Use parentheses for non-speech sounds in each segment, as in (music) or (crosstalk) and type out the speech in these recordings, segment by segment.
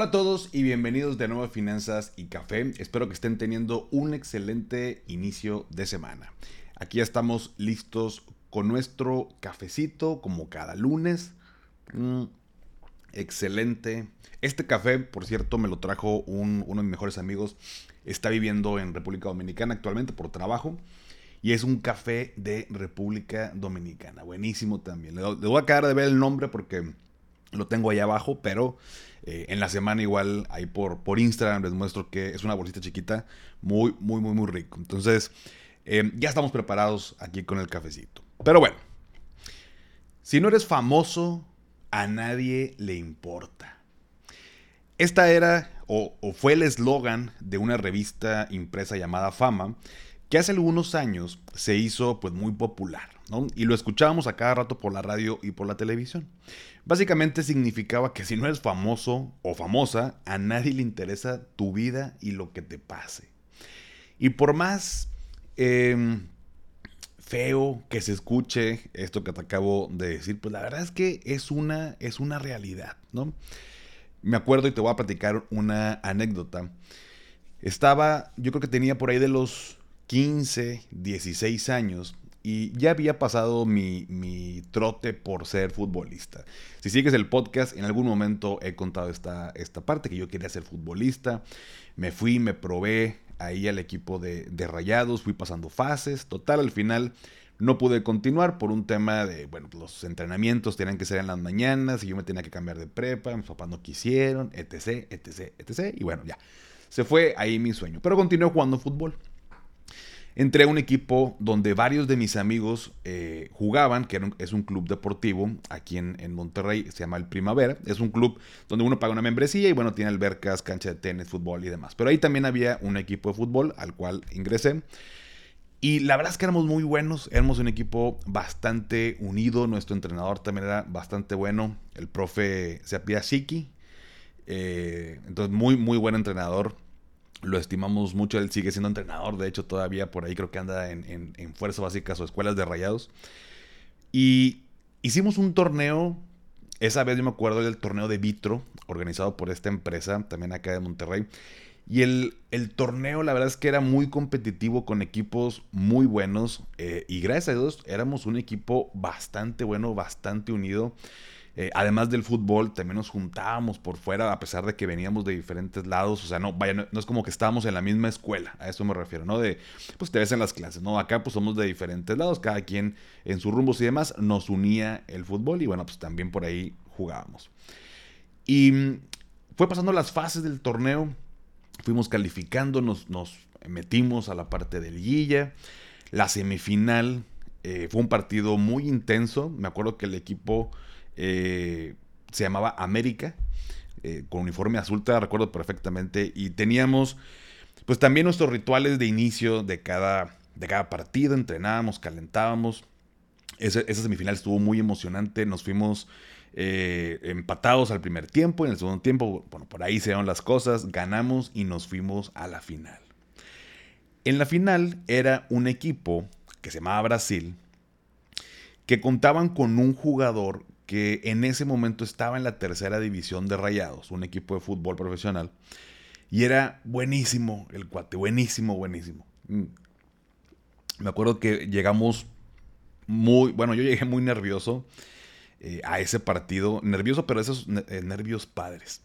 Hola a todos y bienvenidos de nuevo a Finanzas y Café. Espero que estén teniendo un excelente inicio de semana. Aquí ya estamos listos con nuestro cafecito como cada lunes. Mm, excelente. Este café, por cierto, me lo trajo uno de mis mejores amigos. Está viviendo en República Dominicana actualmente por trabajo. Y es un café de República Dominicana. Buenísimo también. Le, le voy a acabar de ver el nombre porque lo tengo ahí abajo, pero eh, en la semana igual ahí por, por Instagram les muestro que es una bolsita chiquita, muy, muy, muy, muy rico. Entonces, eh, ya estamos preparados aquí con el cafecito. Pero bueno, si no eres famoso, a nadie le importa. Esta era o, fue el eslogan de una revista impresa llamada Fama, que hace algunos años se hizo pues muy popular. Y lo escuchábamos a cada rato por la radio y por la televisión. Básicamente significaba que si no eres famoso o famosa, a nadie le interesa tu vida y lo que te pase. Y por más em, feo que se escuche esto que te acabo de decir, pues la verdad es que es una, es una realidad, ¿no? Me acuerdo y te voy a platicar una anécdota. Estaba, yo creo que tenía por ahí de los 15, 16 años y ya había pasado mi, trote por ser futbolista. Si sigues el podcast, en algún momento he contado esta, esta parte, que yo quería ser futbolista. Me fui, me probé ahí al equipo de, de Rayados, fui pasando fases. Total, al final no pude continuar por un tema de, bueno, los entrenamientos tenían que ser en las mañanas y yo me tenía que cambiar de prepa, mis papás no quisieron, etc, etc, etc. Y bueno, ya, se fue ahí mi sueño. Pero continué jugando fútbol entré a un equipo donde varios de mis amigos eh, jugaban, que es un club deportivo aquí en, Monterrey, se llama el Primavera. Es un club donde uno paga una membresía y bueno, tiene albercas, cancha de tenis, fútbol y demás. Pero ahí también había un equipo de fútbol al cual ingresé. Y la verdad es que éramos muy buenos, éramos un equipo bastante unido, nuestro entrenador también era bastante bueno, el profe se apellida Shiki, eh, entonces muy, muy buen entrenador lo estimamos mucho, él sigue siendo entrenador, de hecho todavía por ahí creo que anda en, en, Fuerzas Básicas o Escuelas de Rayados. Y hicimos un torneo, esa vez yo me acuerdo del torneo de Vitro, organizado por esta empresa, también acá de Monterrey. Y el, el torneo la verdad es que era muy competitivo con equipos muy buenos eh, y gracias a Dios éramos un equipo bastante bueno, bastante unido. Eh, además del fútbol, también nos juntábamos por fuera, a pesar de que veníamos de diferentes lados. O sea, no, vaya, no, es como que estábamos en la misma escuela, a eso me refiero, ¿no? De, pues te ves en las clases, ¿no? Acá pues somos de diferentes lados, cada quien en sus rumbos y demás, nos unía el fútbol y bueno, pues también por ahí jugábamos. Y mm, fue pasando las fases del torneo, fuimos calificando, nos, metimos a la parte del Guilla. La semifinal eh, fue un partido muy intenso, me acuerdo que el equipo eh, se llamaba América, eh, con uniforme azul, te recuerdo perfectamente, y teníamos pues también nuestros rituales de inicio de cada, de cada partido, entrenábamos, calentábamos. esa semifinal estuvo muy emocionante, nos fuimos eh, empatados al primer tiempo, en el segundo tiempo, bueno, por ahí se dieron las cosas, ganamos y nos fuimos a la final. En la final era un equipo que se llamaba Brasil, que contaban con un jugador que en ese momento estaba en la tercera división de Rayados, un equipo de fútbol profesional. Y era buenísimo el cuate, buenísimo, buenísimo. Mm. Me acuerdo que llegamos muy, bueno, yo llegué muy nervioso eh, a ese partido, nervioso, pero esos eh, nervios padres.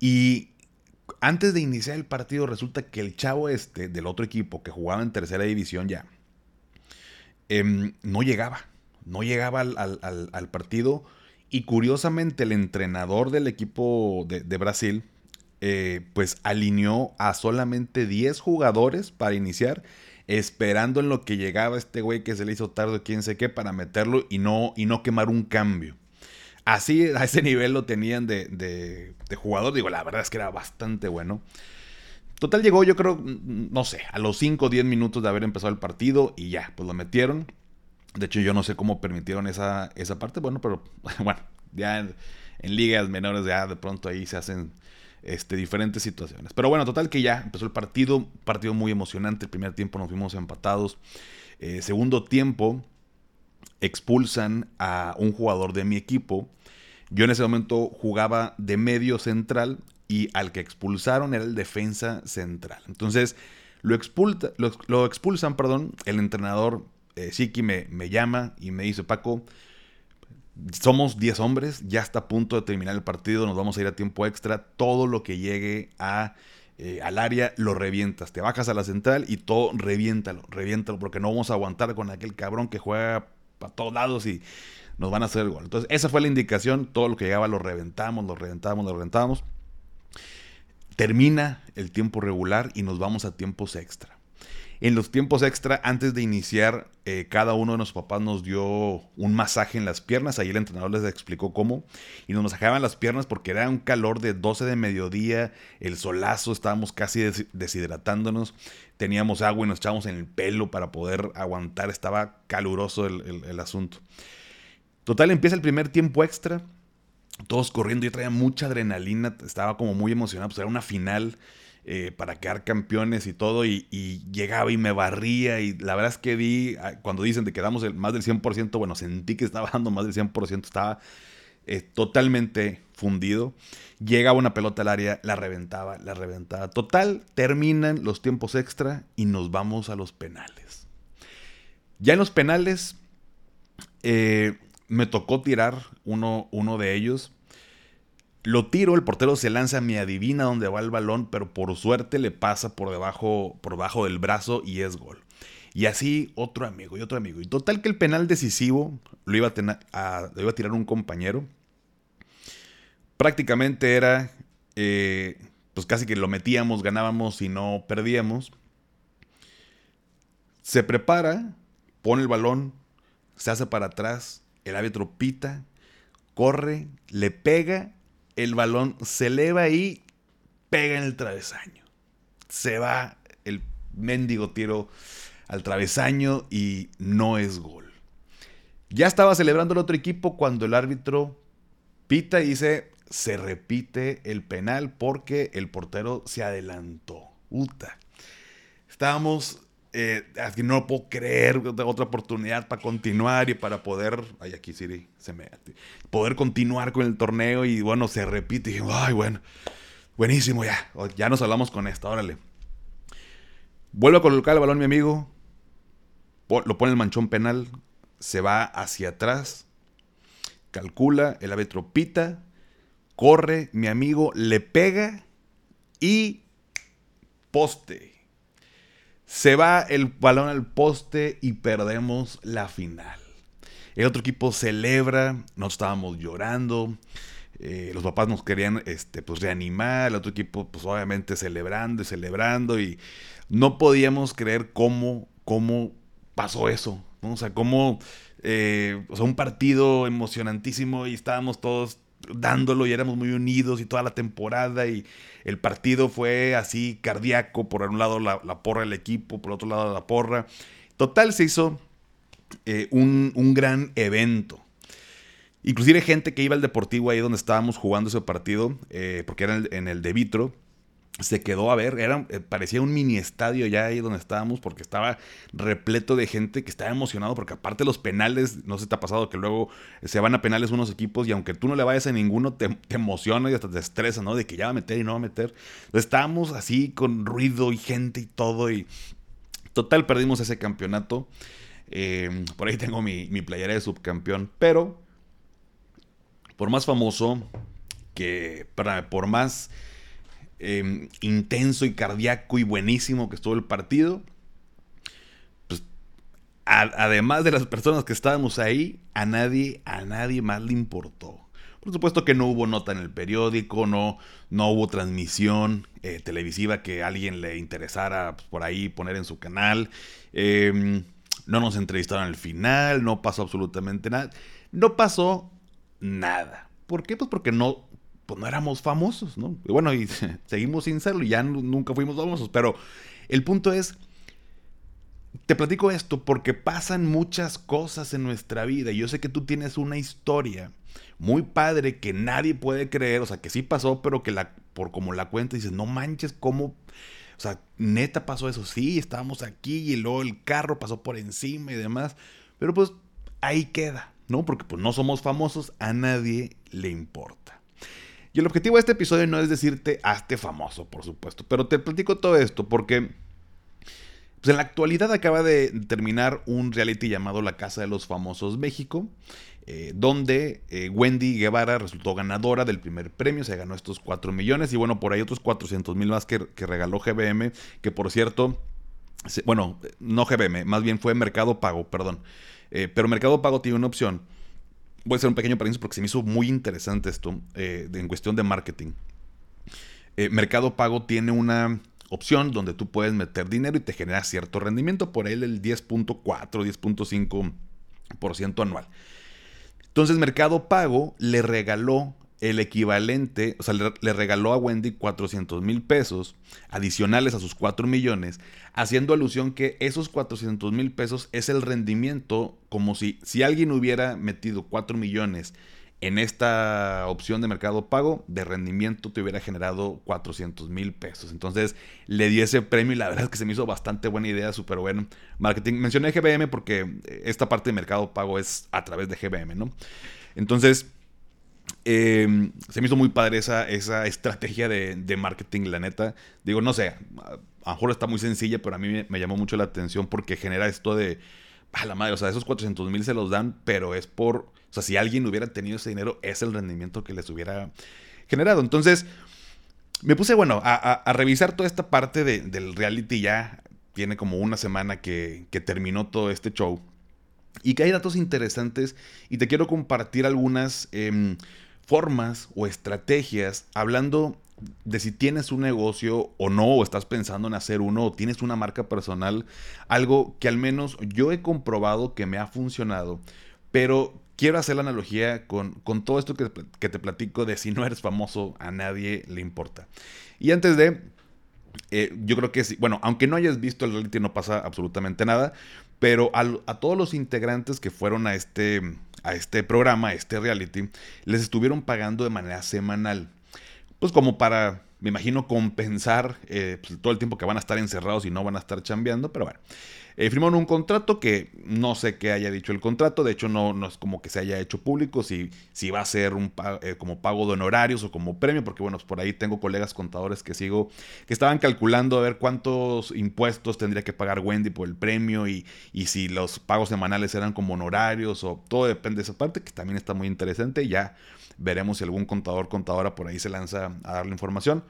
Y antes de iniciar el partido resulta que el chavo este del otro equipo que jugaba en tercera división ya, em, no llegaba no llegaba al, partido. Y curiosamente el entrenador del equipo de, Brasil, eh, pues alineó a solamente 10 jugadores para iniciar, esperando en lo que llegaba este güey que se le hizo tarde, quién sé qué, para meterlo y no, y no quemar un cambio. Así, a ese nivel lo tenían de, de, de jugador. Digo, la verdad es que era bastante bueno. Total llegó, yo creo, mm, no sé, a los 5 o 10 minutos de haber empezado el partido y ya, pues lo metieron. De hecho, yo no sé cómo permitieron esa, esa parte, bueno, pero (laughs) bueno, ya en, ligas menores ya de pronto ahí se hacen este, diferentes situaciones. Pero bueno, total que ya empezó el partido, partido muy emocionante. El primer tiempo nos fuimos empatados. Eh, segundo tiempo, expulsan a un jugador de mi equipo. Yo en ese momento jugaba de medio central y al que expulsaron era el defensa central. Entonces lo, lo, expulsan, perdón, el entrenador eh, Siki me, me llama y me dice, Paco, somos 10 hombres, ya está a punto de terminar el partido, nos vamos a ir a tiempo extra, todo lo que llegue a, eh, al área lo revientas, te bajas a la central y todo reviéntalo, reviéntalo, porque no vamos a aguantar con aquel cabrón que juega para todos lados y nos van a hacer el gol. Entonces esa fue la indicación, todo lo que llegaba lo reventamos, lo reventamos, lo reventamos. Termina el tiempo regular y nos vamos a tiempos extra. En los tiempos extra, antes de iniciar, eh, cada uno de nuestros papás nos dio un masaje en las piernas. Ahí el entrenador les explicó cómo. Y nos masajaban las piernas porque era un calor de 12 de mediodía, el solazo, estábamos casi deshidratándonos. Teníamos agua y nos echábamos en el pelo para poder aguantar. Estaba caluroso el, el asunto. Total, empieza el primer tiempo extra. Todos corriendo, yo traía mucha adrenalina, estaba como muy emocionado, pues era una final eh, para quedar campeones y todo, y, llegaba y me barría, y la verdad es que vi, ah, cuando dicen que quedamos el, más del 100%, bueno, sentí que estaba (laughs) dando más del 100%, estaba eh, totalmente fundido. Llegaba una pelota al área, la reventaba, la reventaba. Total, terminan los tiempos extra y nos vamos a los penales. Ya en los penales, eh, me tocó tirar uno, uno de ellos. Lo tiro, el portero se lanza, me adivina dónde va el balón, pero por suerte le pasa por debajo, por debajo del brazo y es gol. Y así otro amigo y otro amigo. Y total que el penal decisivo lo iba a, tirar un compañero. Prácticamente era, eh, pues casi que lo metíamos, ganábamos y no perdíamos. Se prepara, pone el balón, se hace para atrás, el árbitro pita, corre, le pega el balón se eleva y pega en el travesaño. Se va el mendigo tiro al travesaño y no es gol. Ya estaba celebrando el otro equipo cuando el árbitro pita y dice, se repite el penal porque el portero se adelantó. Uta. Estábamos eh, no puedo creer otra oportunidad para continuar y para poder, ay aquí sí se poder continuar con el torneo y bueno, se repite ay bueno, buenísimo ya, ya nos hablamos con esto, órale. Vuelve a colocar el balón mi amigo, lo pone el manchón penal, se va hacia atrás, calcula, el árbitro pita, corre, mi amigo le pega y poste. Se va el balón al poste y perdemos la final. El otro equipo celebra, nosotros estábamos llorando. Eh, los papás nos querían este, pues, reanimar, el otro equipo pues obviamente celebrando y celebrando y no podíamos creer cómo, cómo pasó eso, o sea, cómo, eh, o sea, un partido emocionantísimo y estábamos todos dándolo y éramos muy unidos y toda la temporada y el partido fue así cardíaco, por un lado la, porra del equipo, por otro lado la porra. Total se hizo eh, un, gran evento. Inclusive gente que iba al Deportivo ahí donde estábamos jugando ese partido, eh, porque era en el de Vitro, se quedó a ver, era, eh, parecía un mini estadio ya ahí donde estábamos porque estaba repleto de gente que estaba emocionado porque aparte los penales, no si te ha pasado que luego se van a penales unos equipos y aunque tú no le vayas a ninguno te, te emociona y hasta te estresa, ¿no? De que ya va a meter y no va a meter. estábamos así con ruido y gente y todo y total perdimos ese campeonato. Eh, por ahí tengo mi, mi playera de subcampeón, pero por más famoso que, por más Em, intenso y cardíaco y buenísimo que estuvo el partido, pues además de las personas que estábamos ahí, a nadie, a nadie más le importó. Por supuesto que no hubo nota en el periódico, no, no hubo transmisión eh, televisiva que alguien le interesara pues, por ahí poner en su canal. Em, no nos entrevistaron al final, no pasó absolutamente nada. No pasó nada. ¿Por qué? Pues porque no pues no éramos famosos, ¿no? Y bueno, y (laughs) seguimos sin serlo y ya nunca fuimos famosos, pero el punto es, te platico esto porque pasan muchas cosas en nuestra vida yo sé que tú tienes una historia muy padre que nadie puede creer, o sea, que sí pasó, pero que la, por como la cuenta dices, no manches, ¿cómo? O sea, neta pasó eso, sí, estábamos aquí y luego el carro pasó por encima y demás, pero pues ahí queda, ¿no? Porque pues no somos famosos, a nadie le importa. Y el objetivo de este episodio no es decirte, hazte famoso, por supuesto, pero te platico todo esto porque pues en la actualidad acaba de terminar un reality llamado La Casa de los Famosos México, eh, donde eh, Wendy Guevara resultó ganadora del primer premio, se ganó estos 4 millones y bueno, por ahí otros 400 mil más que, regaló GBM, que por cierto, bueno, no GBM, más bien fue Mercado Pago, perdón, eh, pero Mercado Pago tiene una opción. Voy a hacer un pequeño paréntesis porque se me hizo muy interesante esto en cuestión de marketing. Mercado Pago tiene una opción donde tú puedes meter dinero y te genera cierto rendimiento, por él el 10.4, 10.5% anual. Entonces Mercado Pago le regaló el equivalente, o sea, le, regaló a Wendy 400 mil pesos adicionales a sus 4 millones, haciendo alusión que esos 400 mil pesos es el rendimiento como si, si alguien hubiera metido 4 millones en esta opción de mercado pago de rendimiento te hubiera generado 400 mil pesos. Entonces le di ese premio y la verdad es que se me hizo bastante buena idea, súper bueno. Marketing. Mencioné GBM porque esta parte de mercado pago es a través de GBM, ¿no? Entonces em, se me hizo muy padre esa, esa estrategia de, marketing, la neta. Digo, no sé, a lo mejor está muy sencilla, pero a mí me, llamó mucho la atención porque genera esto de, a la madre, o sea, esos 400 mil se los dan, pero es por o sea, si alguien hubiera tenido ese dinero, es el rendimiento que les hubiera generado. Entonces, me puse, bueno, a, revisar toda esta parte del reality ya. Tiene como una semana que, terminó todo este show. Y que hay datos interesantes y te quiero compartir algunas em, formas o estrategias hablando de si tienes un negocio o no, o estás pensando en hacer uno, o tienes una marca personal, algo que al menos yo he comprobado que me ha funcionado, pero quiero hacer la analogía con, con todo esto que, te platico de si no eres famoso, a nadie le importa. Y antes de, eh, yo creo que sí, bueno, aunque no hayas visto el reality no pasa absolutamente nada, pero a, todos los integrantes que fueron a este, a este programa, a este reality, les estuvieron pagando de manera semanal. Pues como para, me imagino, compensar eh, pues, todo el tiempo que van a estar encerrados y no van a estar chambeando, pero bueno. Eh, firmaron un contrato que no sé qué haya dicho el contrato, de hecho no, es como que se haya hecho público, si, si va a ser un eh, como pago de honorarios o como premio, porque bueno, por ahí tengo colegas contadores que sigo, que estaban calculando a ver cuántos impuestos tendría que pagar Wendy por el premio y, y si los pagos semanales eran como honorarios o todo depende de esa parte, que también está muy interesante, ya veremos si algún contador, contadora por ahí se lanza a dar la información.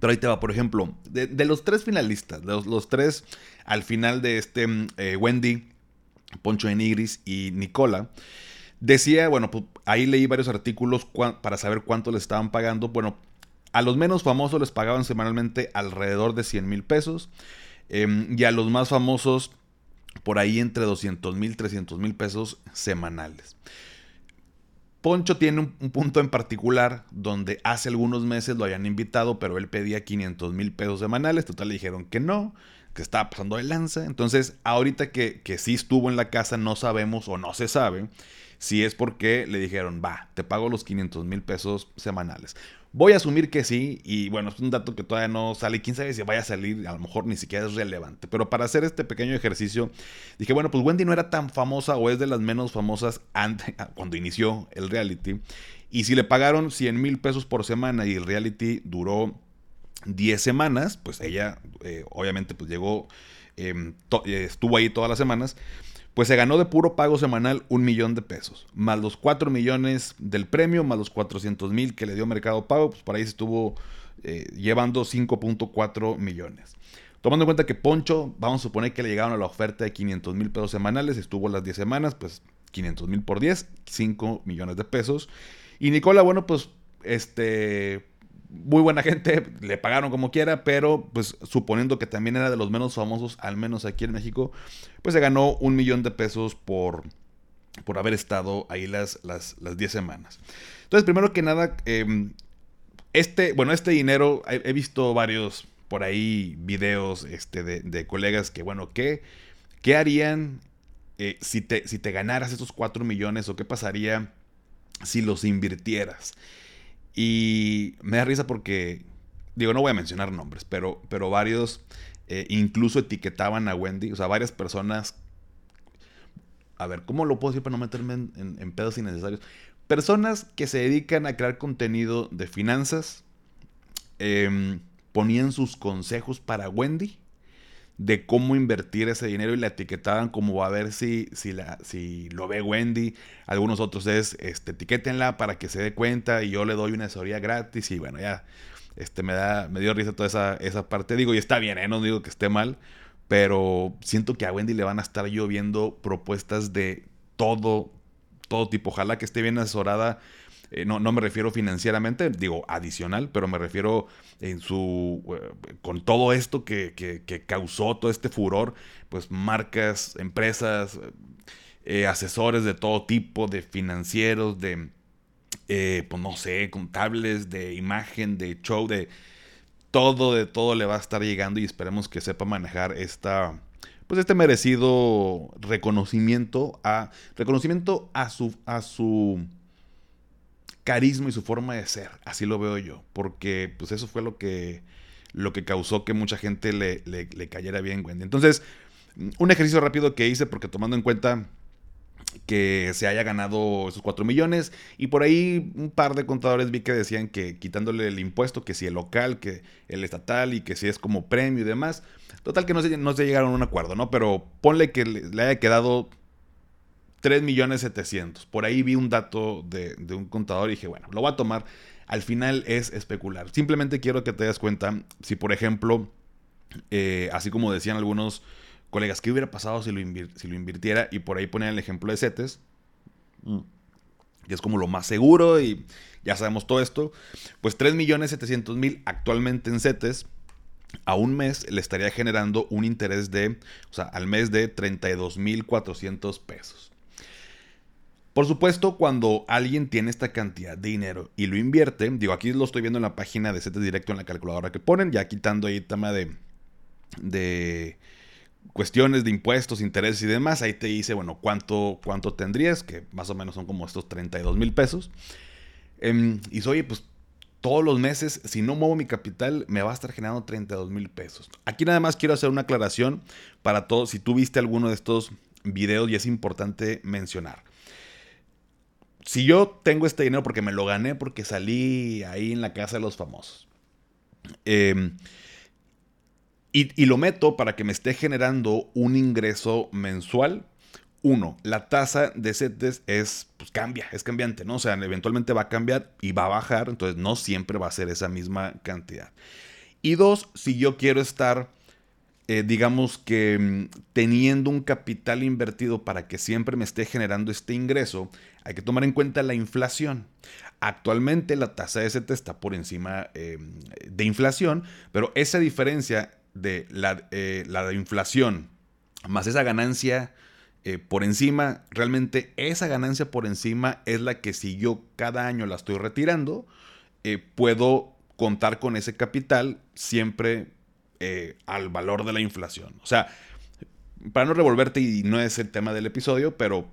Pero ahí te va, por ejemplo, de, los tres finalistas, los, los, tres al final de este eh, Wendy, Poncho Enigris y Nicola, decía, bueno, pues ahí leí varios artículos para saber cuánto les estaban pagando. Bueno, a los menos famosos les pagaban semanalmente alrededor de 100 mil pesos. Em, y a los más famosos, por ahí entre 200 mil, 300 mil pesos semanales. Poncho tiene un, punto en particular donde hace algunos meses lo habían invitado, pero él pedía 500 mil pesos semanales. Total le dijeron que no, que estaba pasando de lanza. Entonces, ahorita que, que sí estuvo en la casa, no sabemos o no se sabe si es porque le dijeron, va, te pago los 500 mil pesos semanales. Voy a asumir que sí, y bueno, es un dato que todavía no sale, quién sabe si vaya a salir, a lo mejor ni siquiera es relevante, pero para hacer este pequeño ejercicio, dije, bueno, pues Wendy no era tan famosa o es de las menos famosas antes, (laughs) cuando inició el reality, y si le pagaron 100 mil pesos por semana y el reality duró 10 semanas, pues ella eh, obviamente pues llegó, em, eh, estuvo ahí todas las semanas, pues se ganó de puro pago semanal un millón de pesos, más los 4 millones del premio, más los 400 mil que le dio Mercado Pago, pues por ahí se estuvo eh, llevando 5.4 millones. Tomando en cuenta que Poncho, vamos a suponer que le llegaron a la oferta de 500 mil pesos semanales, estuvo las 10 semanas, pues 500 mil por 10, 5 millones de pesos. Y Nicola, bueno, pues este muy buena gente, le pagaron como quiera, pero pues suponiendo que también era de los menos famosos, al menos aquí en México, pues se ganó un millón de pesos por, por haber estado ahí las 10 las, las semanas. Entonces, primero que nada, em, este, bueno, este dinero, he, visto varios por ahí videos este, de, colegas que, bueno, ¿qué, qué harían eh, si, te, si te ganaras esos 4 millones o qué pasaría si los invirtieras? Y me da risa porque, digo, no voy a mencionar nombres, pero, pero varios eh, incluso etiquetaban a Wendy, o sea, varias personas a ver, ¿cómo lo puedo decir para no meterme en, pedos innecesarios? Personas que se dedican a crear contenido de finanzas em, ponían sus consejos para Wendy de cómo invertir ese dinero y la etiquetaban como a ver si, si, la, si lo ve Wendy. Algunos otros es, este, etiquétenla para que se dé cuenta y yo le doy una asesoría gratis y bueno, ya, este, me, da, me dio risa toda esa, esa parte. Digo, y está bien, ¿eh? no digo que esté mal, pero siento que a Wendy le van a estar lloviendo propuestas de todo, todo tipo. Ojalá que esté bien asesorada. Eh, no, no, me refiero financieramente, digo adicional, pero me refiero en su. Eh, con todo esto que, que, causó todo este furor, pues marcas, empresas, eh, asesores de todo tipo, de financieros, de. pues no sé, contables, de imagen, de show, de todo de todo le va a estar llegando y esperemos que sepa manejar esta pues este merecido reconocimiento a reconocimiento a su a su carisma y su forma de ser, así lo veo yo, porque pues eso fue lo que lo que causó que mucha gente le, le, cayera bien Wendy. Entonces, un ejercicio rápido que hice porque tomando en cuenta que se haya ganado esos 4 millones. Y por ahí un par de contadores vi que decían que quitándole el impuesto, que si el local, que el estatal y que si es como premio y demás. Total que no se, no se llegaron a un acuerdo, ¿no? Pero ponle que le, haya quedado 3 millones 700. Por ahí vi un dato de, un contador y dije, bueno, lo voy a tomar. Al final es especular. Simplemente quiero que te des cuenta si, por ejemplo, eh, así como decían algunos colegas, ¿qué hubiera pasado si lo, si lo invirtiera? Y por ahí ponían el ejemplo de CETES, mm. que es como lo más seguro y ya sabemos todo esto. Pues 3.700.000 actualmente en CETES, a un mes le estaría generando un interés de, o sea, al mes de 32.400 pesos. Por supuesto, cuando alguien tiene esta cantidad de dinero y lo invierte, digo, aquí lo estoy viendo en la página de CETES directo en la calculadora que ponen, ya quitando ahí el tema de, de cuestiones de impuestos, intereses y demás, ahí te dice, bueno, cuánto, cuánto tendrías, que más o menos son como estos 32 mil pesos. Em, y soy, oye, pues todos los meses, si no muevo mi capital, me va a estar generando 32 mil pesos. Aquí nada más quiero hacer una aclaración para todos, si tú viste alguno de estos videos y es importante mencionar. Si yo tengo este dinero porque me lo gané, porque salí ahí en la casa de los famosos. Eh, y, lo meto para que me esté generando un ingreso mensual. Uno, la tasa de CETES es, pues cambia, es cambiante, ¿no? O sea, eventualmente va a cambiar y va a bajar, entonces no siempre va a ser esa misma cantidad. Y dos, si yo quiero estar, eh, digamos que mm, teniendo un capital invertido para que siempre me esté generando este ingreso, hay que tomar en cuenta la inflación. Actualmente la tasa de CETES está por encima eh, de inflación, pero esa diferencia de la, eh, la inflación más esa ganancia eh, por encima, realmente esa ganancia por encima es la que si yo cada año la estoy retirando, eh, puedo contar con ese capital siempre al valor de la inflación. O sea, para no revolverte y no es el tema del episodio, pero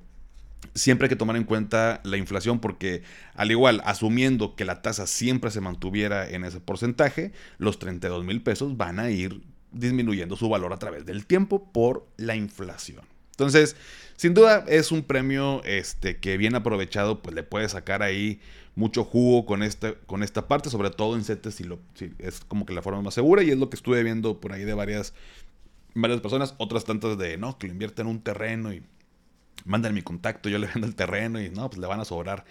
siempre hay que tomar en cuenta la inflación porque al igual, asumiendo que la tasa siempre se mantuviera en ese porcentaje, los 32 mil pesos van a ir disminuyendo su valor a través del tiempo por la inflación. Entonces, sin duda es un premio este, que bien aprovechado, pues le puede sacar ahí mucho jugo con, este, con esta parte, sobre todo en CETES, si, lo, es como que la forma más segura y es lo que estuve viendo por ahí de varias, varias personas, otras tantas de, no, que lo invierten en un terreno y mandan mi contacto, yo le vendo el terreno y no, pues le van a sobrar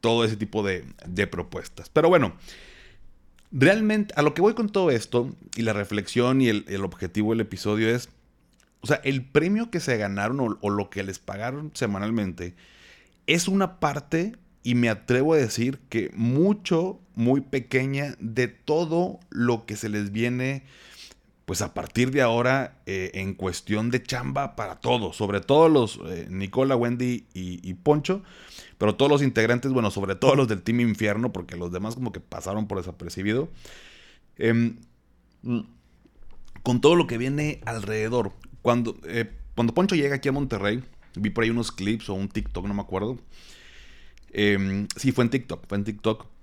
todo ese tipo de, de propuestas. Pero bueno, realmente, a lo que voy con todo esto, y la reflexión y el, objetivo del episodio es, o sea, el premio que se ganaron o, lo que les pagaron semanalmente es una parte, y me atrevo a decir que mucho, muy pequeña de todo lo que se les viene pues a partir de ahora eh, en cuestión de chamba para todos, sobre todo los eh, Nicola, Wendy y, Poncho, pero todos los integrantes, bueno, sobre todo los del Team Infierno, porque los demás como que pasaron por desapercibido, em, con todo lo que viene alrededor. Cuando, eh, cuando Poncho llega aquí a Monterrey, vi por ahí unos clips o un TikTok, no me acuerdo. Em, sí, fue en TikTok, fue en TikTok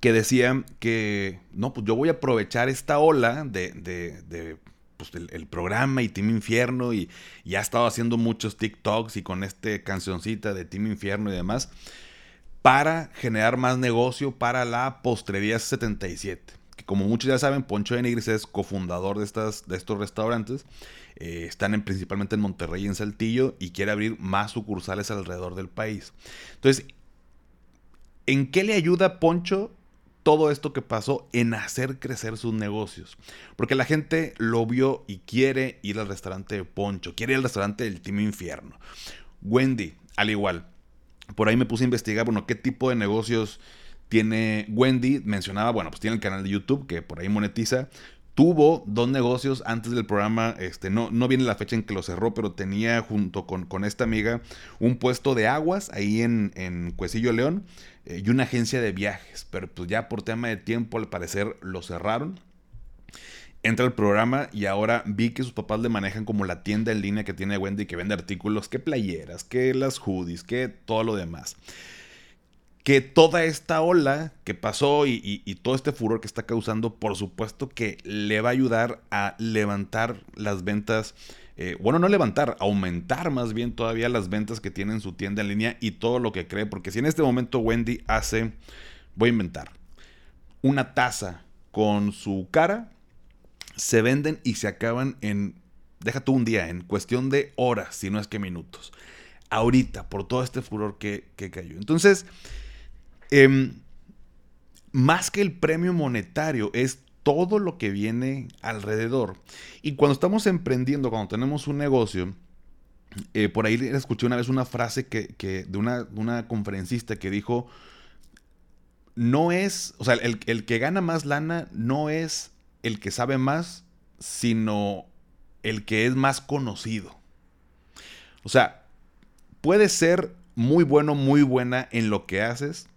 que decían que, no, pues yo voy a aprovechar esta ola de, de, pues el, programa y Team Infierno y, ya ha estado haciendo muchos TikToks y con este cancioncita de Team Infierno y demás para generar más negocio para la Postrería 77. Que como muchos ya saben, Poncho de Nigris es cofundador de, estas, de estos restaurantes. Eh, están en, principalmente en Monterrey y en Saltillo y quiere abrir más sucursales alrededor del país. Entonces, ¿en qué le ayuda Poncho todo esto que pasó en hacer crecer sus negocios. Porque la gente lo vio y quiere ir al restaurante de Poncho, quiere ir al restaurante del Team Infierno. Wendy, al igual. Por ahí me puse a investigar, bueno, qué tipo de negocios tiene Wendy. Mencionaba, bueno, pues tiene el canal de YouTube que por ahí monetiza. Tuvo dos negocios antes del programa, este, no, no viene la fecha en que lo cerró, pero tenía junto con, con esta amiga un puesto de aguas ahí en, en Cuecillo León eh, y una agencia de viajes, pero pues ya por tema de tiempo al parecer lo cerraron. Entra al programa y ahora vi que sus papás le manejan como la tienda en línea que tiene Wendy que vende artículos, que playeras, que las hoodies, que todo lo demás. Que toda esta ola que pasó y, y todo este furor que está causando, por supuesto que le va a ayudar a levantar las ventas eh, bueno, no levantar, aumentar más bien todavía las ventas que tiene en su tienda en línea y todo lo que cree, porque si en este momento Wendy hace, voy a inventar, una taza con su cara, se venden y se acaban en, déjate un día, en cuestión de horas, si no es que minutos. Ahorita, por todo este furor que, cayó. Entonces, em, más que el premio monetario, es todo lo que viene alrededor. Y cuando estamos emprendiendo, cuando tenemos un negocio, eh, por ahí escuché una vez una frase que, de una, conferencista que dijo, no es, o sea, el, el que gana más lana no es el que sabe más, sino el que es más conocido. O sea, puede ser muy bueno, muy buena en lo que haces,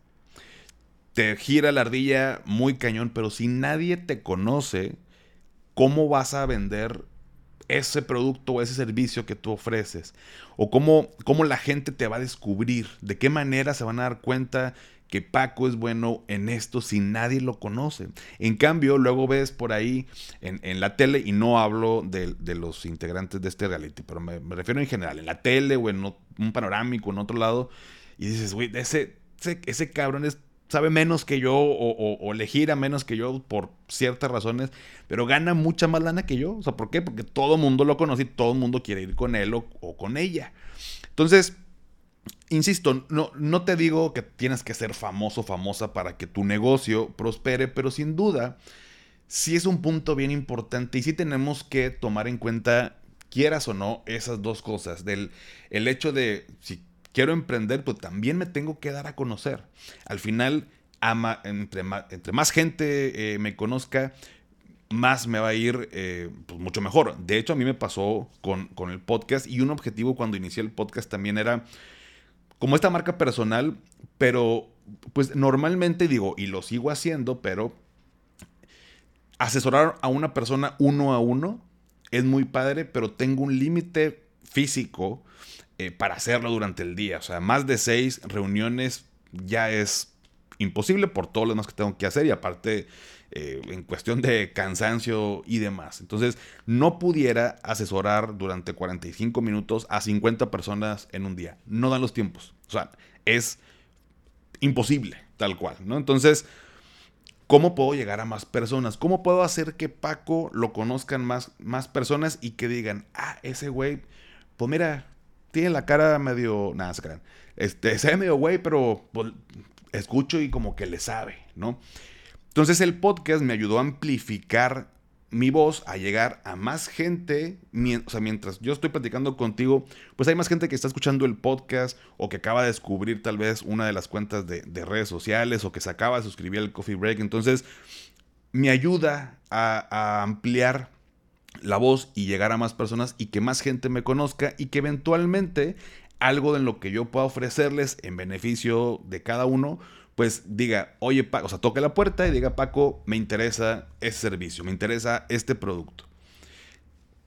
te gira la ardilla muy cañón, pero si nadie te conoce, ¿cómo vas a vender ese producto o ese servicio que tú ofreces? ¿O cómo, cómo la gente te va a descubrir? ¿De qué manera se van a dar cuenta que Paco es bueno en esto si nadie lo conoce. En cambio, luego ves por ahí en, la tele, y no hablo de, los integrantes de este reality, pero me, refiero en general, en la tele o en un panorámico, en otro lado, y dices, güey, ese, ese, ese cabrón es sabe menos que yo o, le gira menos que yo por ciertas razones, pero gana mucha más lana que yo. O sea, ¿por qué? Porque todo el mundo lo conoce y todo el mundo quiere ir con él o, con ella. Entonces, insisto, no, no te digo que tienes que ser famoso, famosa para que tu negocio prospere, pero sin duda, sí es un punto bien importante y sí tenemos que tomar en cuenta, quieras o no, esas dos cosas. Del el hecho de, si quiero emprender, pues también me tengo que dar a conocer. Al final, ama, entre, más, entre más gente eh, me conozca, más me va a ir eh, pues mucho mejor. De hecho, a mí me pasó con, con, el podcast y un objetivo cuando inicié el podcast también era como esta marca personal, pero pues normalmente digo, y lo sigo haciendo, pero asesorar a una persona uno a uno es muy padre, pero tengo un límite físico eh, para hacerlo durante el día. O sea, más de seis reuniones ya es imposible por todo lo demás que tengo que hacer y aparte eh, en cuestión de cansancio y demás. Entonces, no pudiera asesorar durante 45 minutos a 50 personas en un día. No dan los tiempos. O sea, es imposible, tal cual, ¿no? Entonces, ¿cómo puedo llegar a más personas? ¿Cómo puedo hacer que Paco lo conozcan más, más personas y que digan, ah, ese güey, pues mira, tiene la cara medio. Nada, se crean. Este, se ve medio güey, pero pues, escucho y como que le sabe, ¿no? Entonces el podcast me ayudó a amplificar mi voz, a llegar a más gente. O sea, mientras yo estoy platicando contigo, pues hay más gente que está escuchando el podcast o que acaba de descubrir tal vez una de las cuentas de, redes sociales o que se acaba de suscribir al Coffee Break. Entonces, me ayuda a, a ampliar la voz y llegar a más personas y que más gente me conozca y que eventualmente algo de lo que yo pueda ofrecerles en beneficio de cada uno, pues diga, oye, Paco, o sea, toque la puerta y diga, Paco, me interesa ese servicio, me interesa este producto.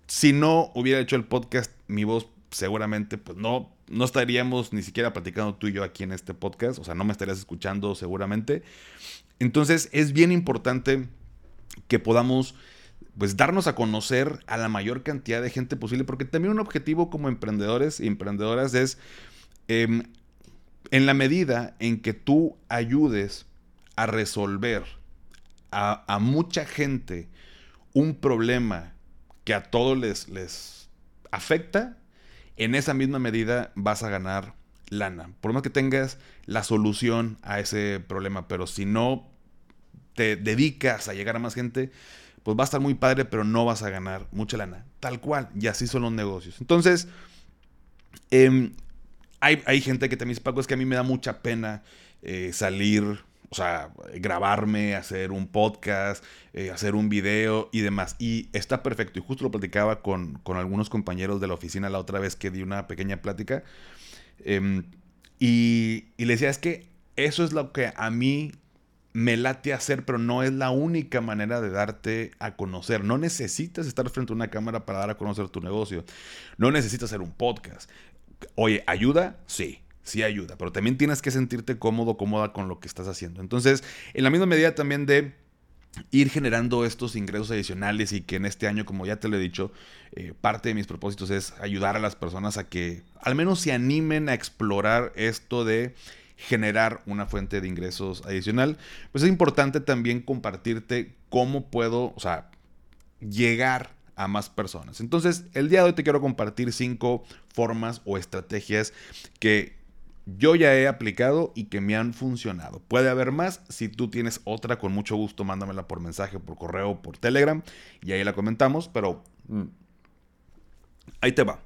Si no hubiera hecho el podcast, mi voz seguramente, pues no, no estaríamos ni siquiera platicando tú y yo aquí en este podcast, o sea, no me estarías escuchando seguramente. Entonces, es bien importante que podamos pues darnos a conocer a la mayor cantidad de gente posible, porque también un objetivo como emprendedores y emprendedoras es, em, en la medida en que tú ayudes a resolver a, a, mucha gente un problema que a todos les, les afecta, en esa misma medida vas a ganar lana. Por más que tengas la solución a ese problema, pero si no te dedicas a llegar a más gente, pues va a estar muy padre, pero no vas a ganar mucha lana. Tal cual, y así son los negocios. Entonces, eh, hay, hay, gente que también dice, Paco, es que a mí me da mucha pena eh, salir, o sea, grabarme, hacer un podcast, eh, hacer un video y demás. Y está perfecto. Y justo lo platicaba con, con, algunos compañeros de la oficina la otra vez que di una pequeña plática. Eh, y, y le decía, es que eso es lo que a mí me late hacer, pero no es la única manera de darte a conocer. No necesitas estar frente a una cámara para dar a conocer tu negocio. No necesitas hacer un podcast. Oye, ¿ayuda? Sí, sí ayuda, pero también tienes que sentirte cómodo, cómoda con lo que estás haciendo. Entonces, en la misma medida también de ir generando estos ingresos adicionales y que en este año, como ya te lo he dicho, eh, parte de mis propósitos es ayudar a las personas a que al menos se animen a explorar esto de generar una fuente de ingresos adicional, pues es importante también compartirte cómo puedo, o sea, llegar a más personas. Entonces, el día de hoy te quiero compartir cinco formas o estrategias que yo ya he aplicado y que me han funcionado. Puede haber más. Si tú tienes otra, con mucho gusto, mándamela por mensaje, por correo, por Telegram y ahí la comentamos. Pero ahí te va.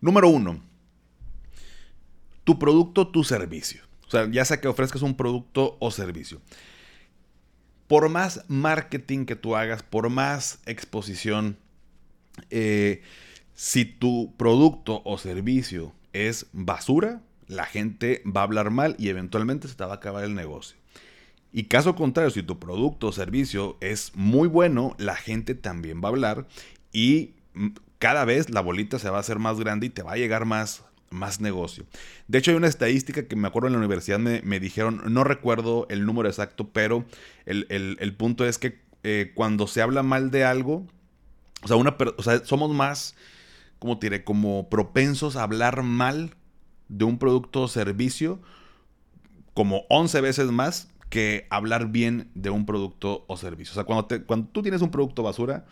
Número uno, tu producto, tu servicio. Sea, ya sea que ofrezcas un producto o servicio. Por más marketing que tú hagas, por más exposición, eh, si tu producto o servicio es basura, la gente va a hablar mal y eventualmente se te va a acabar el negocio. Y caso contrario, si tu producto o servicio es muy bueno, la gente también va a hablar y mm, cada vez la bolita se va a hacer más grande y te va a llegar más más negocio. De hecho, hay una estadística que me acuerdo en la universidad me, dijeron, no recuerdo el número exacto, pero el, punto es que eh, cuando se habla mal de algo, o sea, una, o sea, somos más, como como propensos a hablar mal de un producto o servicio, como 11 veces más que hablar bien de un producto o servicio. O sea, cuando, te, cuando tú tienes un producto basura,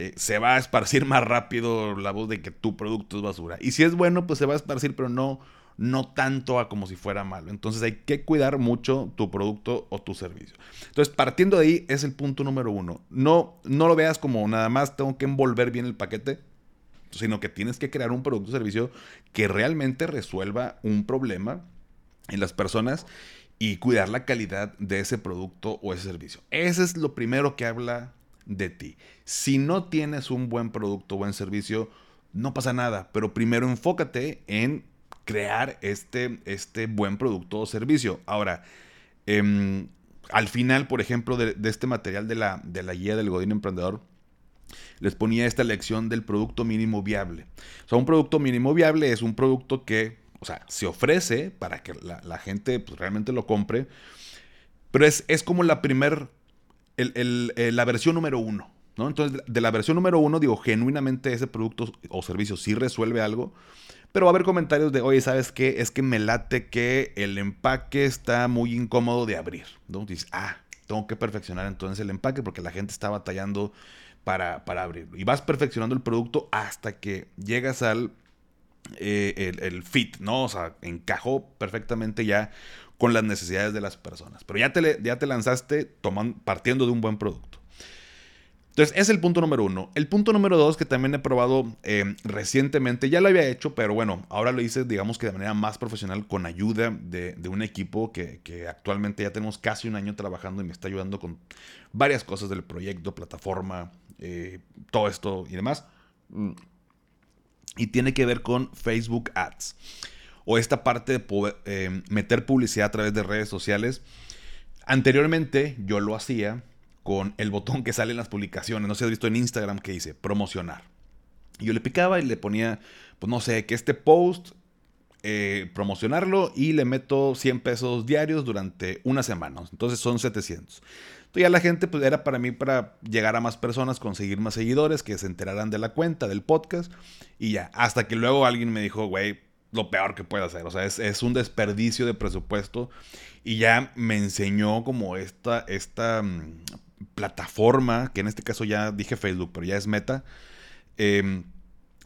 eh, se va a esparcir más rápido la voz de que tu producto es basura. Y si es bueno, pues se va a esparcir, pero no, no tanto a como si fuera malo. Entonces hay que cuidar mucho tu producto o tu servicio. Entonces, partiendo de ahí, es el punto número uno. No, no lo veas como nada más tengo que envolver bien el paquete, sino que tienes que crear un producto o servicio que realmente resuelva un problema en las personas y cuidar la calidad de ese producto o ese servicio. Ese es lo primero que habla de ti. Si no tienes un buen producto o buen servicio, no pasa nada, pero primero enfócate en crear este, este buen producto o servicio. Ahora, em, al final, por ejemplo, de, este material de la, de la guía del Godín Emprendedor, les ponía esta lección del producto mínimo viable. O sea, un producto mínimo viable es un producto que, o sea, se ofrece para que la, gente pues, realmente lo compre, pero es, es como la primer eh, la versión número uno. ¿no? Entonces, de la versión número uno, digo, genuinamente ese producto o servicio sí resuelve algo. Pero va a haber comentarios de, oye, ¿sabes qué? Es que me late que el empaque está muy incómodo de abrir. ¿no? Dices, ah, tengo que perfeccionar entonces el empaque porque la gente está batallando para, para abrirlo. Y vas perfeccionando el producto hasta que llegas al eh, el, fit, ¿no? O sea, encajó perfectamente ya con las necesidades de las personas. Pero ya te, ya te lanzaste tomando, partiendo de un buen producto. Entonces, es el punto número uno. El punto número dos, que también he probado eh, recientemente, ya lo había hecho, pero bueno, ahora lo hice, digamos que de manera más profesional, con ayuda de, un equipo que, actualmente ya tenemos casi un año trabajando y me está ayudando con varias cosas del proyecto, plataforma, eh, todo esto y demás. Mm. Y tiene que ver con Facebook Ads. O esta parte de poder, eh, meter publicidad a través de redes sociales. Anteriormente yo lo hacía con el botón que sale en las publicaciones. No sé si has visto en Instagram que dice promocionar. yo le picaba y le ponía, pues no sé, que este post eh, promocionarlo y le meto 100 pesos diarios durante una semana. Entonces son 700. Entonces ya la gente pues era para mí para llegar a más personas, conseguir más seguidores, que se enteraran de la cuenta, del podcast y ya. Hasta que luego alguien me dijo, güey, lo peor que puede hacer. O sea, es, un desperdicio de presupuesto. Y ya me enseñó como esta, esta mm, plataforma, que en este caso ya dije Facebook, pero ya es Meta. Eh,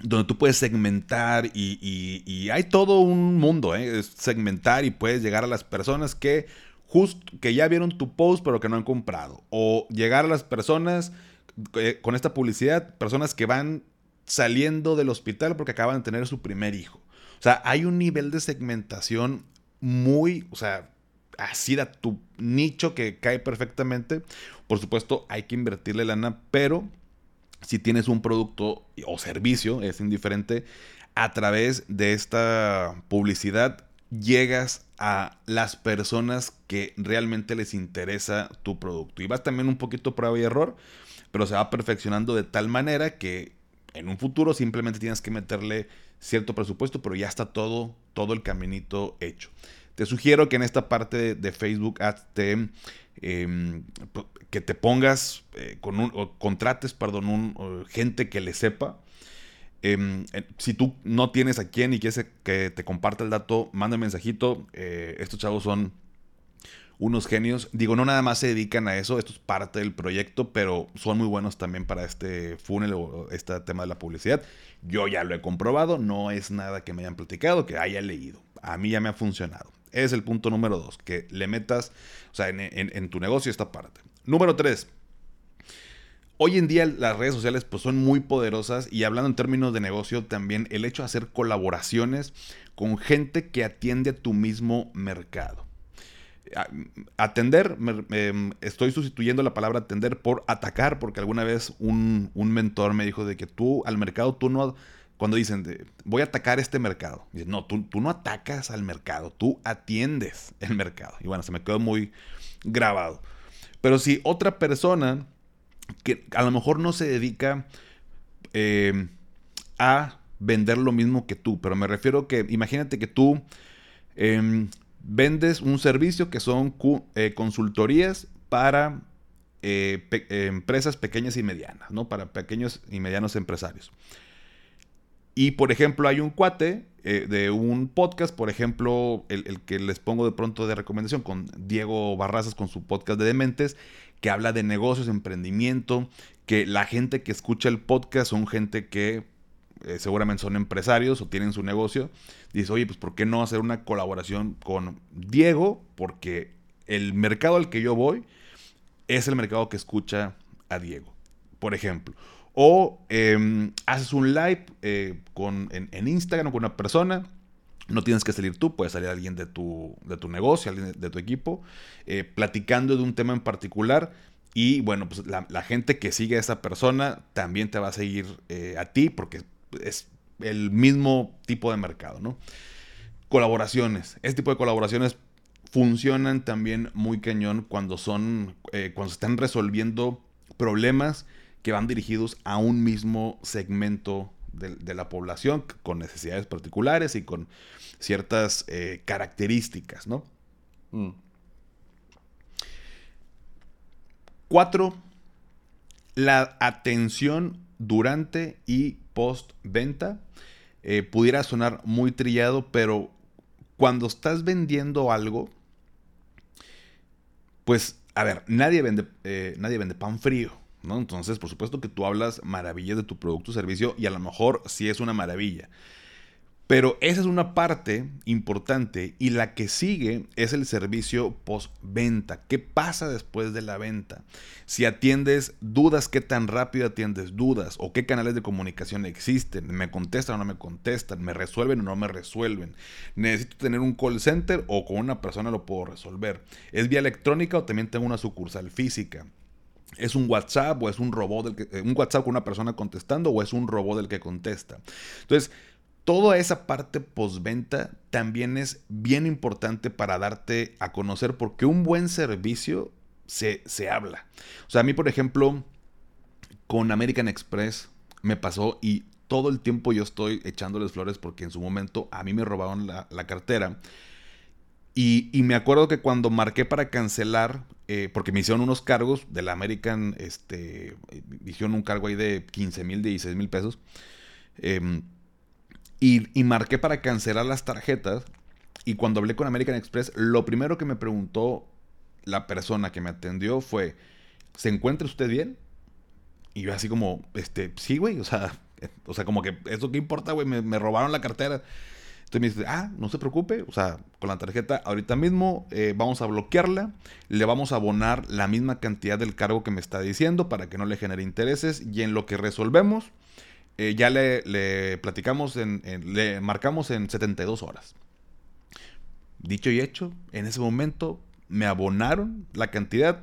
donde tú puedes segmentar y, hay todo un mundo, ¿eh? segmentar y puedes llegar a las personas que justo que ya vieron tu post pero que no han comprado o llegar a las personas eh, con esta publicidad, personas que van saliendo del hospital porque acaban de tener su primer hijo. O sea, hay un nivel de segmentación muy, o sea, así da tu nicho que cae perfectamente. Por supuesto, hay que invertirle lana, pero si tienes un producto o servicio, es indiferente, a través de esta publicidad llegas a las personas que realmente les interesa tu producto. Y vas también un poquito prueba y error, pero se va perfeccionando de tal manera que en un futuro simplemente tienes que meterle cierto presupuesto, pero ya está todo, todo el caminito hecho. Te sugiero que en esta parte de, Facebook Ads te Em, que te pongas eh, con un, o contrates, perdón, un, gente que le sepa. Em, si tú no tienes a quien y quieres que te comparta el dato, manda un mensajito. Eh, estos chavos son unos genios. Digo, no nada más se dedican a eso, esto es parte del proyecto, pero son muy buenos también para este funnel o este tema de la publicidad. Yo ya lo he comprobado, no es nada que me hayan platicado, que haya leído. A mí ya me ha funcionado. Es el punto número dos, que le metas, o sea, en, tu negocio esta parte. Número tres, Hoy en día las redes sociales pues son muy poderosas y hablando en términos de negocio también el hecho de hacer colaboraciones con gente que atiende a tu mismo mercado. Atender, estoy sustituyendo la palabra atender por atacar porque alguna vez un, mentor me dijo de que tú al mercado tú no cuando dicen, voy a atacar este mercado. no, tú, no atacas al mercado, tú atiendes el mercado. Y bueno, se me quedó muy grabado. Pero si otra persona que a lo mejor no se dedica eh, a vender lo mismo que tú, pero me refiero que imagínate que tú em, vendes un servicio que son eh, consultorías para eh, empresas pequeñas y medianas, ¿no? Para pequeños y medianos empresarios. Y por ejemplo, hay un cuate eh, de un podcast, por ejemplo, el, que les pongo de pronto de recomendación con Diego Barrazas con su podcast de Dementes, que habla de negocios, emprendimiento, que la gente que escucha el podcast son gente que eh, seguramente son empresarios o tienen su negocio. Dice, oye, pues ¿por qué no hacer una colaboración con Diego? Porque el mercado al que yo voy es el mercado que escucha a Diego, por ejemplo. O em, haces un live eh, con, en, Instagram con una persona. No tienes que salir tú, puede salir alguien de tu, de tu negocio, alguien de, tu equipo, eh, platicando de un tema en particular. Y bueno, pues la, gente que sigue a esa persona también te va a seguir a ti porque es el mismo tipo de mercado, ¿no? Colaboraciones. Este tipo de colaboraciones funcionan también muy cañón cuando son, cuando se están resolviendo problemas que van dirigidos a un mismo segmento de, la población con necesidades particulares y con ciertas eh, características, ¿no? Mm. Cuatro, la atención durante y post venta. Eh, pudiera sonar muy trillado, pero cuando estás vendiendo algo, pues, a ver, nadie vende, eh, nadie vende pan frío. Entonces, por supuesto que tú hablas maravillas de tu producto o servicio y a lo mejor sí es una maravilla. Pero esa es una parte importante y la que sigue es el servicio postventa. ¿Qué pasa después de la venta? Si atiendes dudas, ¿qué tan rápido atiendes dudas? ¿O qué canales de comunicación existen? ¿Me contestan o no me contestan? ¿Me resuelven o no me resuelven? ¿Necesito tener un call center o con una persona lo puedo resolver? ¿Es vía electrónica o también tengo una sucursal física? es un WhatsApp o es un robot del que, eh, un WhatsApp con una persona contestando o es un robot del que contesta. Entonces, toda esa parte postventa también es bien importante para darte a conocer porque un buen servicio se, se habla. O sea, a mí, por ejemplo, con American Express me pasó y todo el tiempo yo estoy echándoles flores porque en su momento a mí me robaron la, cartera. Y, me acuerdo que cuando marqué para cancelar, eh, porque me hicieron unos cargos de la American, este, me hicieron un cargo ahí de 15 mil, 16 mil pesos. Em, y, marqué para cancelar las tarjetas. Y cuando hablé con American Express, lo primero que me preguntó la persona que me atendió fue, ¿se encuentra usted bien? Y yo así como, este, sí, güey, o sea, (laughs) o sea, como que, ¿eso qué importa, güey? Me, robaron la cartera. Entonces me dice, ah, no se preocupe, o sea, con la tarjeta ahorita mismo eh, vamos a bloquearla, le vamos a abonar la misma cantidad del cargo que me está diciendo para que no le genere intereses y en lo que resolvemos, eh, ya le, platicamos, le marcamos en 72 horas. Dicho y hecho, en ese momento me abonaron la cantidad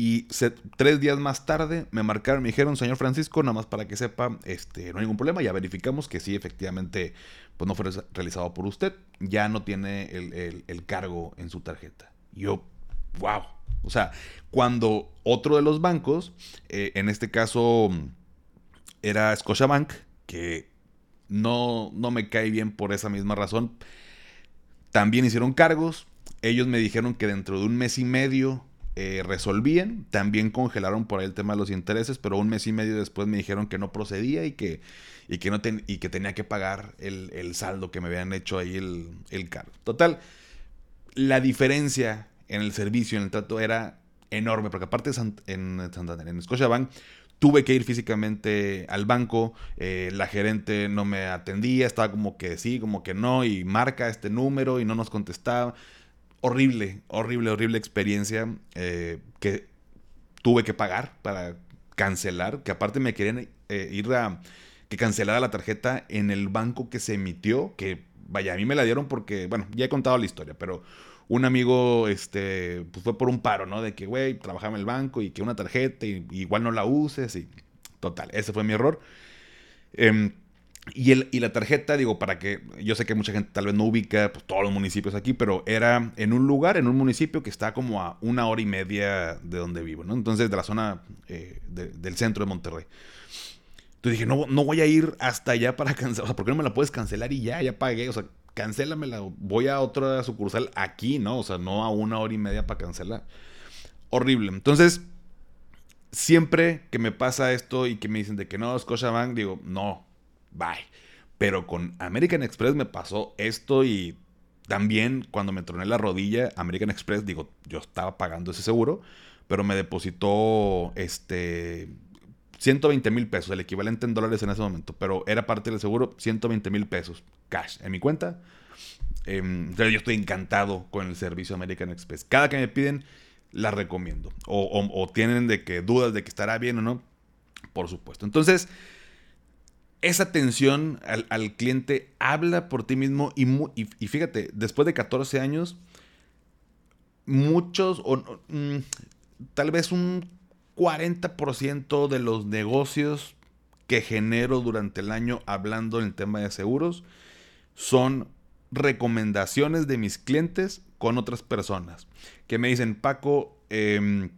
y tres días más tarde me marcaron, me dijeron, señor Francisco, nada más para que sepa, este, no hay ningún problema, ya verificamos que sí, efectivamente, pues no fue realizado por usted, ya no tiene el, cargo en su tarjeta. yo, wow. O sea, cuando otro de los bancos, eh, en este caso era Scotiabank, que no, no me cae bien por esa misma razón, también hicieron cargos. Ellos me dijeron que dentro de un mes y medio eh, resolvían. También congelaron por ahí el tema de los intereses, pero un mes y medio después me dijeron que no procedía y que, y que, no y que tenía que pagar el, saldo que me habían hecho ahí el, el cargo. Total, la diferencia en el servicio, en el trato, era enorme, porque aparte en Santander, en Scotiabank, tuve que ir físicamente al banco, eh, la gerente no me atendía, estaba como que sí, como que no, y marca este número y no nos contestaba. Horrible, horrible, horrible experiencia eh, que tuve que pagar para cancelar, que aparte me querían eh, ir a que cancelara la tarjeta en el banco que se emitió, que vaya, a mí me la dieron porque, bueno, ya he contado la historia, pero un amigo, este, pues fue por un paro, ¿no? De que, güey, trabajaba en el banco y que una tarjeta y, igual no la uses y total, ese fue mi error. Eh, y, el, y la tarjeta, digo, para que yo sé que mucha gente tal vez no ubica pues, todos los municipios aquí, pero era en un lugar, en un municipio que está como a una hora y media de donde vivo, ¿no? Entonces, de la zona eh, del centro de Monterrey. Entonces dije, no, no voy a ir hasta allá para cancelar, o sea, ¿por qué no me la puedes cancelar y ya, ya pagué? O sea, cancélamela, voy a otra sucursal aquí, ¿no? O sea, no a una hora y media para cancelar. Horrible. Entonces, siempre que me pasa esto y que me dicen de que no, Scotiabank, digo, no, bye. Pero con American Express me pasó esto y también cuando me troné la rodilla, American Express, digo, yo estaba pagando ese seguro, pero me depositó este 120 mil pesos, el equivalente en dólares en ese momento, pero era parte del seguro, 120 mil pesos cash en mi cuenta. Eh, yo estoy encantado con el servicio American Express. Cada que me piden, la recomiendo. o tienen de que dudas de que estará bien o no, por supuesto. Entonces, esa atención al, cliente habla por ti mismo y, y, fíjate, después de 14 años, muchos, o, mm, tal vez un 40% de los negocios que genero durante el año hablando en el tema de seguros son recomendaciones de mis clientes con otras personas que me dicen, Paco, em,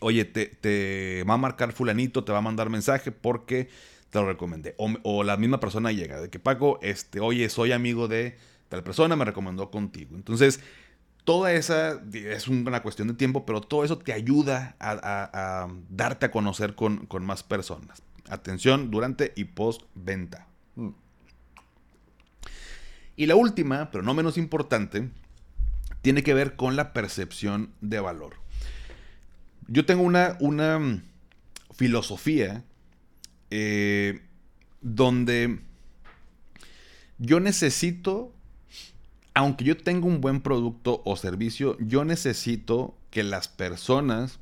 oye, te, va a marcar fulanito, te va a mandar mensaje porque te lo recomendé. O, la misma persona llega, de que Paco, este, oye, soy amigo de tal persona, me recomendó contigo. Entonces, toda esa es una cuestión de tiempo, pero todo eso te ayuda a, darte a conocer con, más personas. Atención durante y post venta. Mm. Y la última, pero no menos importante, tiene que ver con la percepción de valor. Yo tengo una, una filosofía eh, donde yo necesito, aunque yo tenga un buen producto o servicio, yo necesito que las personas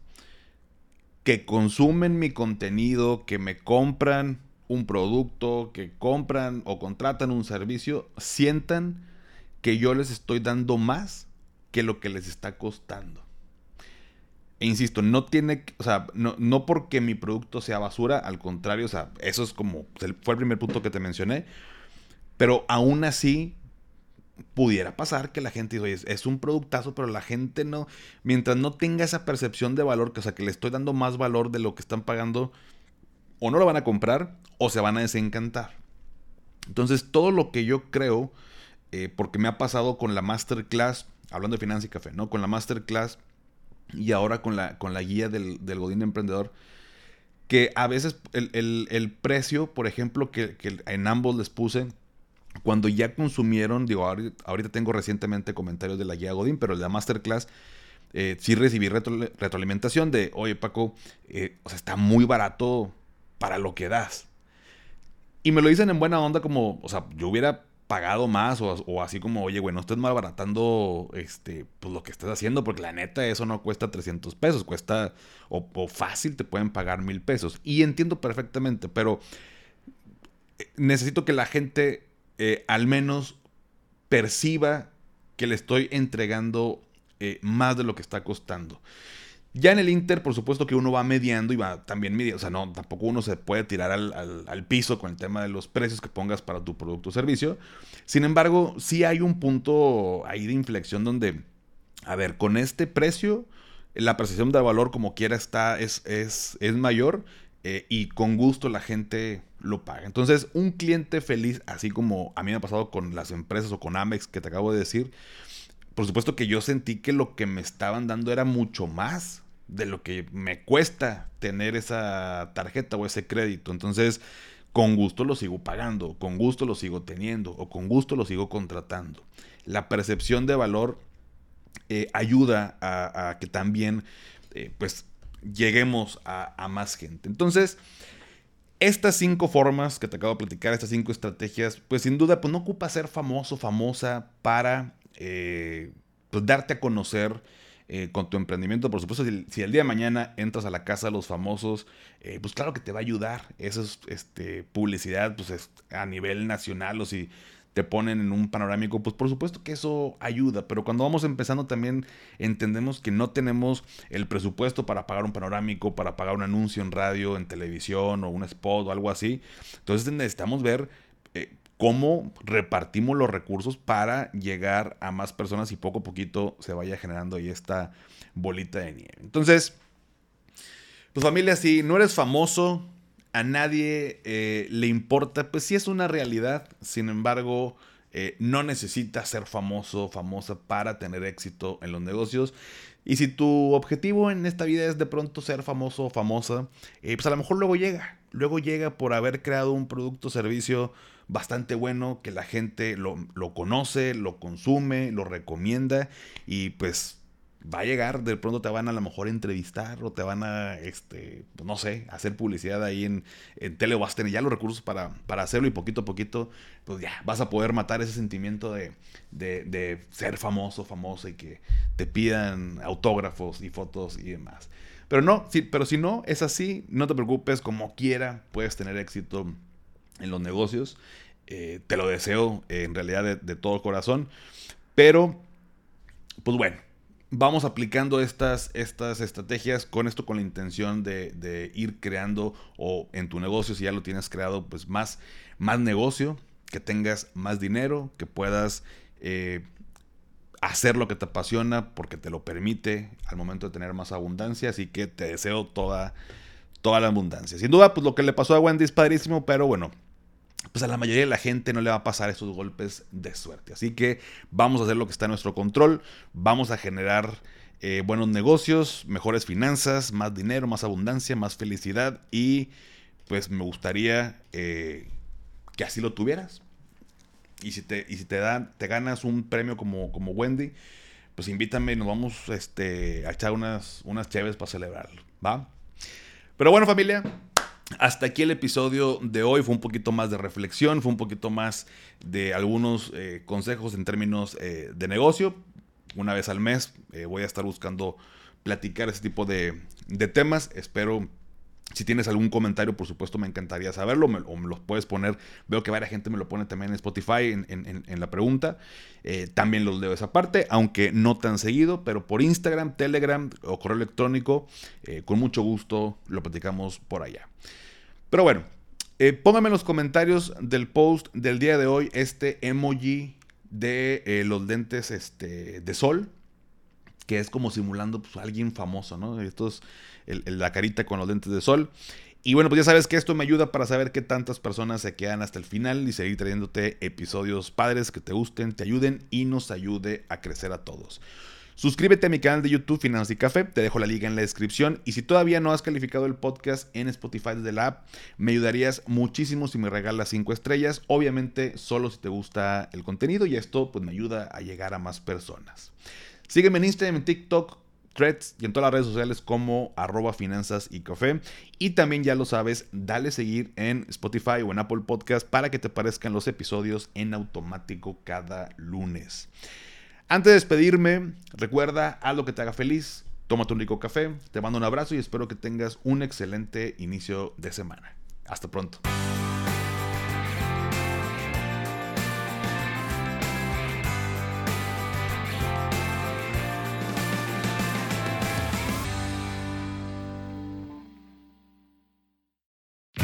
que consumen mi contenido, que me compran un producto, que compran o contratan un servicio, sientan que yo les estoy dando más que lo que les está costando. E insisto, no tiene, o sea, no, no porque mi producto sea basura, al contrario, o sea, eso es como, fue el primer punto que te mencioné, pero aún así pudiera pasar que la gente dice, oye, es un productazo, pero la gente no, mientras no tenga esa percepción de valor, que, sea, que le estoy dando más valor de lo que están pagando, o no lo van a comprar o se van a desencantar. Entonces, todo lo que yo creo, eh, porque me ha pasado con la masterclass, hablando de finanzas y café, ¿no? Con la masterclass y ahora con la, con la guía del, del Godín Emprendedor, que a veces el, precio, por ejemplo, que, en ambos les puse, cuando ya consumieron, digo, ahorita, tengo recientemente comentarios de la guía Godín, pero la masterclass eh, sí recibí retroalimentación de, oye Paco, eh, o sea, está muy barato para lo que das. Y me lo dicen en buena onda como, o sea, yo hubiera pagado más o, así como, oye, güey, no estés malbaratando este, pues lo que estás haciendo, porque la neta eso no cuesta 300 pesos, cuesta, o, fácil te pueden pagar mil pesos. Y entiendo perfectamente, pero eh, necesito que la gente eh, al menos perciba que le estoy entregando eh, más de lo que está costando. Ya en el Inter, por supuesto que uno va mediando y va también midiendo. O sea, no, tampoco uno se puede tirar al, piso con el tema de los precios que pongas para tu producto o servicio. Sin embargo, sí hay un punto ahí de inflexión donde, a ver, con este precio, la percepción de valor como quiera está, es, es, es mayor eh, y con gusto la gente lo paga. Entonces, un cliente feliz, así como a mí me ha pasado con las empresas o con Amex que te acabo de decir, por supuesto que yo sentí que lo que me estaban dando era mucho más de lo que me cuesta tener esa tarjeta o ese crédito. Entonces, con gusto lo sigo pagando, con gusto lo sigo teniendo o con gusto lo sigo contratando. La percepción de valor eh, ayuda a, que también eh, pues lleguemos a, a, más gente. Entonces, estas cinco formas que te acabo de platicar, estas cinco estrategias, pues sin duda pues no ocupa ser famoso, famosa para eh, pues, darte a conocer eh, con tu emprendimiento. Por supuesto, si, el día de mañana entras a la casa de los famosos, eh, pues claro que te va a ayudar. Esa es este, publicidad pues a nivel nacional o si te ponen en un panorámico, pues por supuesto que eso ayuda, pero cuando vamos empezando también entendemos que no tenemos el presupuesto para pagar un panorámico, para pagar un anuncio en radio, en televisión o un spot o algo así. Entonces necesitamos ver eh, cómo repartimos los recursos para llegar a más personas y poco a poquito se vaya generando ahí esta bolita de nieve. Entonces, pues familia, si no eres famoso, a nadie eh, le importa, pues sí es una realidad, sin embargo, eh, no necesitas ser famoso, famosa para tener éxito en los negocios. Y si tu objetivo en esta vida es de pronto ser famoso o famosa, eh, pues a lo mejor luego llega. Luego llega por haber creado un producto o servicio bastante bueno, que la gente lo, conoce, lo consume, lo recomienda y pues va a llegar, de pronto te van a, lo mejor entrevistar o te van a, este, pues, no sé, hacer publicidad ahí en, en tele o vas a tener ya los recursos para, para, hacerlo y poquito a poquito, pues ya vas a poder matar ese sentimiento de, de, ser famoso, famoso y que te pidan autógrafos y fotos y demás. Pero no, sí, pero si no es así, no te preocupes, como quiera puedes tener éxito en los negocios. Eh, te lo deseo en realidad de, de, todo corazón. Pero, pues bueno, vamos aplicando estas, estas estrategias con esto, con la intención de, ir creando o en tu negocio, si ya lo tienes creado, pues más, más negocio, que tengas más dinero, que puedas... Eh, hacer lo que te apasiona porque te lo permite al momento de tener más abundancia. Así que te deseo toda, toda la abundancia. Sin duda, pues lo que le pasó a Wendy es padrísimo, pero bueno, pues a la mayoría de la gente no le va a pasar esos golpes de suerte. Así que vamos a hacer lo que está en nuestro control, vamos a generar eh, buenos negocios, mejores finanzas, más dinero, más abundancia, más felicidad y pues me gustaría eh, que así lo tuvieras. Y si te, y si te, dan, te ganas un premio como, como Wendy, pues invítame y nos vamos este, a echar unas, unas chéves para celebrarlo, ¿va? Pero bueno familia, hasta aquí el episodio de hoy. Fue un poquito más de reflexión, fue un poquito más de algunos eh, consejos en términos eh, de negocio. Una vez al mes eh, voy a estar buscando platicar ese tipo de, temas. Espero Si tienes algún comentario, por supuesto, me encantaría saberlo. o me los puedes poner. Veo que varias gente me lo pone también en Spotify en, la pregunta. Eh, también los leo esa parte, aunque no tan seguido, pero por Instagram, Telegram o correo electrónico, eh, con mucho gusto lo platicamos por allá. Pero bueno, eh, póngame en los comentarios del post del día de hoy este emoji de los lentes este, de sol, que es como simulando pues, a alguien famoso, ¿no? Esto es la carita con los lentes de sol. Y bueno, pues ya sabes que esto me ayuda para saber qué tantas personas se quedan hasta el final y seguir trayéndote episodios padres que te gusten, te ayuden y nos ayude a crecer a todos. Suscríbete a mi canal de YouTube Finanzas y Café, te dejo la liga en la descripción y si todavía no has calificado el podcast en Spotify desde la app, me ayudarías muchísimo si me regalas 5 estrellas, obviamente solo si te gusta el contenido y esto pues me ayuda a llegar a más personas. Sígueme en Instagram, en TikTok Threads y en todas las redes sociales como arroba finanzas y café. Y también ya lo sabes, dale seguir en Spotify o en Apple Podcast para que te aparezcan los episodios en automático cada lunes. Antes de despedirme, recuerda, haz lo que te haga feliz, tómate un rico café, te mando un abrazo y espero que tengas un excelente inicio de semana. Hasta pronto.